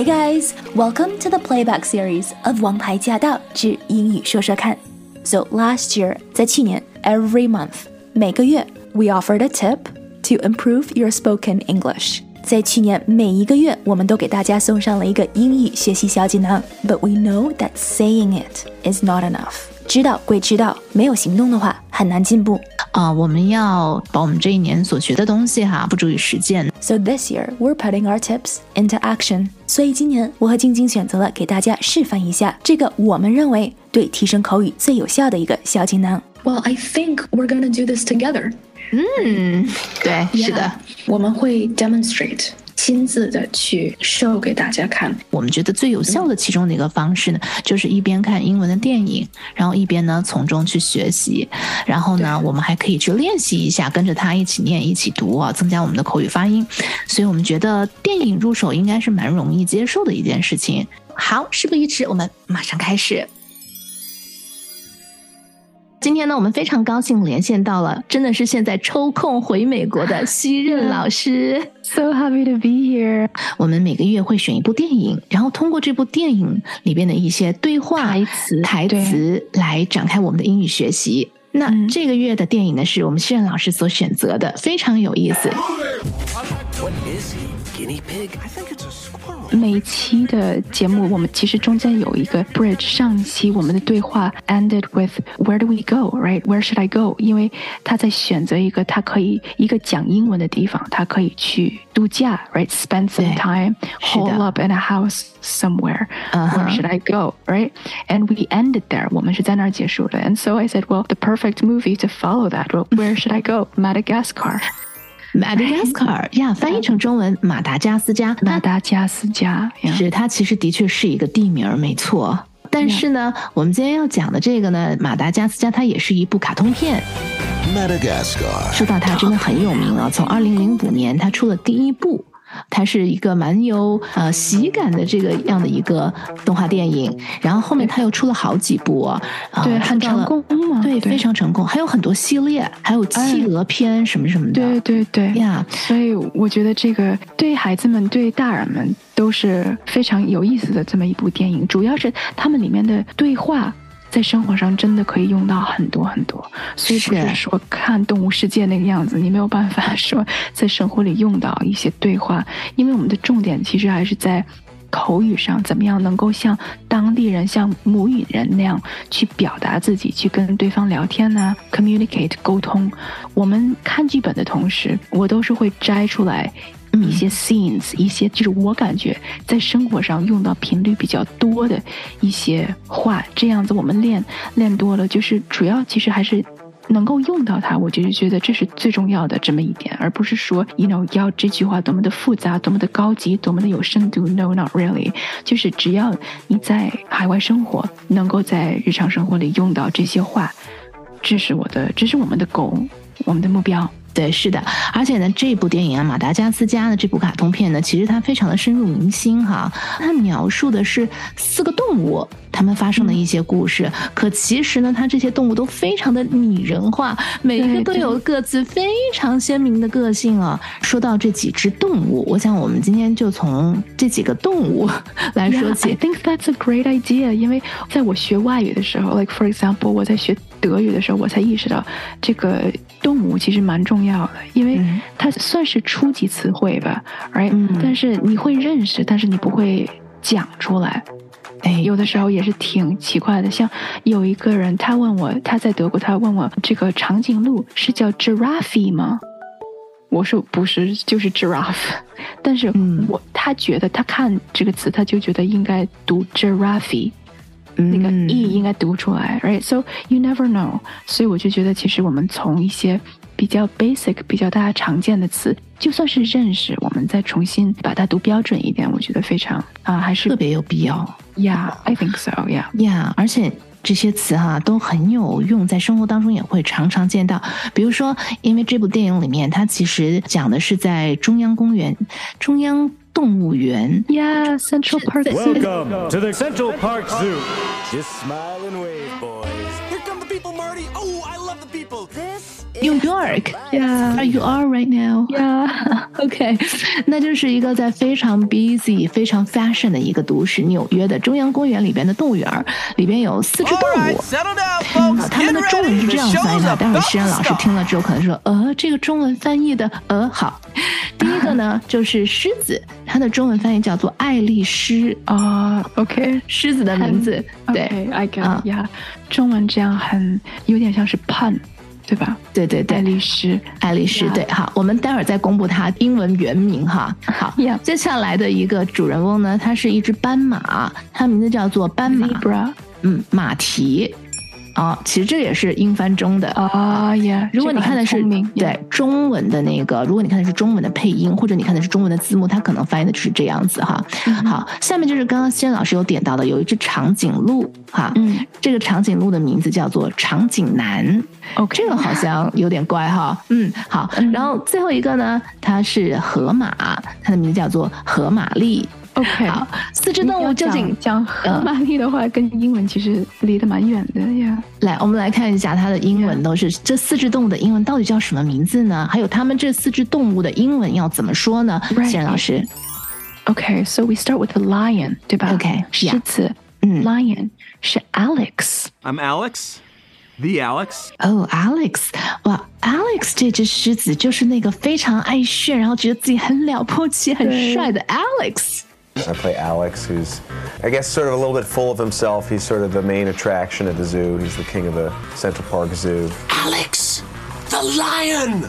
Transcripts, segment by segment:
Hey guys, welcome to the playback series of《王牌驾到之英语说说看》。So last year，在去年，every month，每个月，we offered a tip to improve your spoken English。在去年每一个月，我们都给大家送上了一个英语学习小锦囊。But we know that saying it is not enough。知道归知道，没有行动的话，很难进步。啊，我们要把我们这一年所学的东西哈，付诸于实践。So this year we're putting our tips into action。 所以今年我和晶晶选择了给大家示范一下这个我们认为对提升口语最有效的一个小技能。Well, I think we're gonna do this together. 嗯，对，是的我们会 demonstrate 亲自的去 show 给大家看。我们觉得最有效的其中的一个方式呢，就是一边看英文的电影，然后一边呢从中去学习，然后呢，我们还可以去练习一下，跟着他一起念、一起读啊，增加我们的口语发音。所以我们觉得电影入手应该是蛮容易接受的一件事情。好，事不宜迟，我们马上开始。今天呢，我们非常高兴连线到了，真的是现在抽空回美国的 西任老师。So happy to be here. 我们每个月会选一部电影，然后通过这部电影里边的一些对话、台词台词来展开我们的英语学习。那嗯这个月的电影呢，是我们西任老师所选择的，非常有意思。What is he? Guinea pig? I think it's a squirrel. 每一期的节目，我们其实中间有一个 bridge。上一期我们的对话 ended with Where do we go? Right? Where should I go? 因为他在选择一个他可以一个讲英文的地方，他可以去度假，right? Spend some 对 time, 是的 hole up in a house somewhere. 嗯哼 Where should I go? Right? And we ended there. 我们是在那儿结束的。And so I said, well, the perfect movie to follow that. Well, where should I go? Madagascar. Madagascar 呀，翻译成中文马达加斯加。马达加斯加。是它其实的确是一个地名儿，没错。但是呢，我们今天要讲的这个呢，马达加斯加它也是一部卡通片。Madagascar. 说到它真的很有名啊，从二零零五年它出了第一部。它是一个蛮有呃喜感的这个样的一个动画电影，然后后面它又出了好几部啊，呃对很成功嘛对，对非常成功，还有很多系列，还有企鹅片什么什么的，对对对呀所以我觉得这个对孩子们、对大人们都是非常有意思的这么一部电影。主要是他们里面的对话，在生活上真的可以用到很多很多。所以不是是说看《动物世界》那个样子，你没有办法说在生活里用到一些对话，因为我们的重点其实还是在。口语上怎么样能够像当地人、像母语人那样去表达自己，去跟对方聊天呢、c o m m u n i c a t e 沟通。我们看剧本的同时，我都是会摘出来一些 scenes，、一些就是我感觉在生活上用到频率比较多的一些话，这样子我们练练多了，就是主要其实还是。能够用到它，我就是觉得这是最重要的这么一点，而不是说，you know，要这句话多么的复杂、多么的高级、多么的有深度。No，not really。就是只要你在海外生活，能够在日常生活里用到这些话，这是我的，这是我们的 goal，我们的目标。对，是的，而且呢，这部电影啊，《马达加斯加》的这部卡通片呢，其实它非常的深入民心哈。它描述的是四个动物它们发生的一些故事，可其实呢，它这些动物都非常的拟人化，每一个都有各自非常鲜明的个性啊。说到这几只动物，我想我们今天就从这几个动物来说 Yeah, I 起。think that's a great idea. 因为在我学外语的时候，like for example，我在学德语的时候，我才意识到这个动物其实蛮重要的，因为嗯它算是初级词汇吧嗯但是你会认识，但是你不会讲出来。哎，有的时候也是挺奇怪的，像有一个人他问我，他在德国，他问我这个长颈鹿是叫 giraffe 吗？我说不是，就是 giraffe。但是嗯我他觉得他看这个词，他就觉得应该读 giraffe，、那个嗯 e 应该读出来，right？So you never know。所以我就觉得，其实我们从一些比较 basic、比较大家常见的词，就算是认识，我们再重新把它读标准一点，我觉得非常啊，还是特别有必要。Yeah，I think so，Yeah。yeah 而且这些词哈、都很有用，在生活当中也会常常见到。比如说，因为这部电影里面，它其实讲的是在中央公园、中央动物园。 Yeah, Central Park Zoo. Welcome to the Central Park Zoo. Just smile and wave, boys. New York, yeah. Are you are right now? Yeah. OK，那就是一个在非常 busy、非常 fashion 的一个都市——纽约的中央公园里边的动物园，里边有四只动物。他们的中文是这样翻译的，但是西人老师听了之后可能说：“呃，这个中文翻译的呃好。”第一个呢就是狮子，它的中文翻译叫做爱丽丝啊。OK，狮子的名字。对，I got yeah，中文这样很有点像是 pun。对吧？对对对爱，丽丝。爱丽丝，对，好，我们待会儿再公布它英文原名哈。好接下来的一个主人翁呢，它是一只斑马，它名字叫做斑马嗯，马蹄。啊、其实这也是英翻中的啊呀，如果你看的是对中文的那个，如果你看的是中文的配音，或者你看的是中文的字幕，它可能翻译的就是这样子哈。嗯好，下面就是刚刚仙老师有点到的，有一只长颈鹿哈，嗯这个长颈鹿的名字叫做长颈男。OK 这个好像有点怪哈。嗯，好，然后最后一个呢，它是河马，它的名字叫做河马丽。OK，好，四只动物究竟讲河马力的话，跟英文其实离得蛮远的呀。来，我们来看一下它的英文都是这四只动物的英文到底叫什么名字呢？还有它们这四只动物的英文要怎么说呢谢然老师，OK，so、we start with the lion，对吧 OK，狮子，嗯 lion 是 Alex。I'm Alex, the Alex. 哦、a l e x 哇，Alex 这只狮子就是那个非常爱炫，然后觉得自己很了不起、很帅的 Alex。I play Alex, who's, I guess, sort of a little bit full of himself. He's sort of the main attraction at the zoo. He's the king of the Central Park Zoo. Alex, the lion.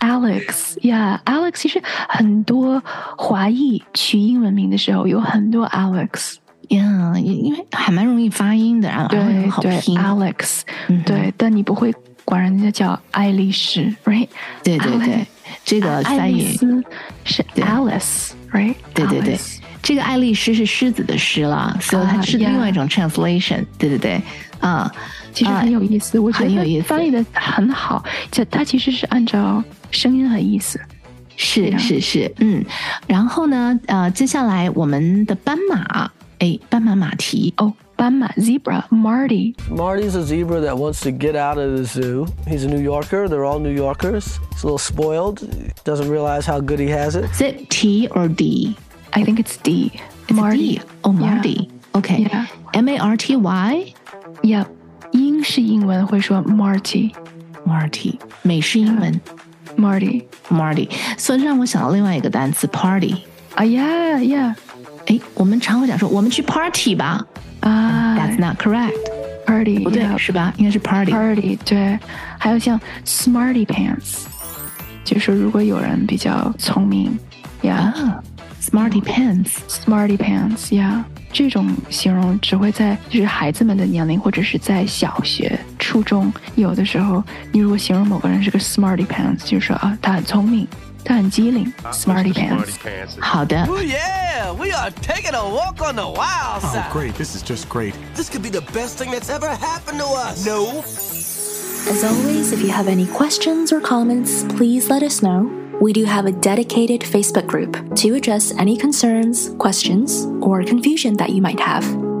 Alex，yeah，Alex 其实很多华裔取英文名的时候有很多 Alex，呀，因因为还蛮容易发音的，然后然后又对对好拼。 ，Alex，、嗯哼对，但你不会管人家叫爱丽丝，right？对对对 Alex， 这个爱丽翻译，丝是 Alice，right？对对对。这个爱丽丝是狮子的狮了，所以它啊是另外一种 translation。对对对，啊，其实很有意思，我觉得很有意思得翻译的很好，这它其实是按照声音和意思。是是是，嗯，然后呢，呃，接下来我们的斑马，哎，斑马马蹄，哦，斑马 zebra Marty Marty's a zebra that wants to get out of the zoo. He's a New Yorker. They're all New Yorkers. He's a little spoiled. Doesn't realize how good he has it. is it T or D？ I think it's D It's Marty D. 哦 Marty。OK。 Yeah. M A R T Y Yeah，英式英文会说 Marty Marty，美式英文 Marty。 Marty，所以让我想到另外一个单词 party。啊呀呀 哎，我们常会讲说我们去 party 吧啊，That's not correct，，Party 不对 yeah，是吧？应该是 party。Party 对，还有像 Smarty Pants，就是如果有人比较聪明，yeah，smarty pants。Smarty pants，yeah，、这种形容只会在就是孩子们的年龄或者是在小学、初中，有的时候你如果形容某个人是个 Smarty Pants，就是说啊他很聪明，他很机灵，Smarty Pants。好的， Oh yeah, we are taking a walk on the wild Oh, side. great. This is just great. This could be the best thing that's ever happened to us. No. As always, if you have any questions or comments, please let us know. We do have a dedicated Facebook group to address any concerns, questions, or confusion that you might have.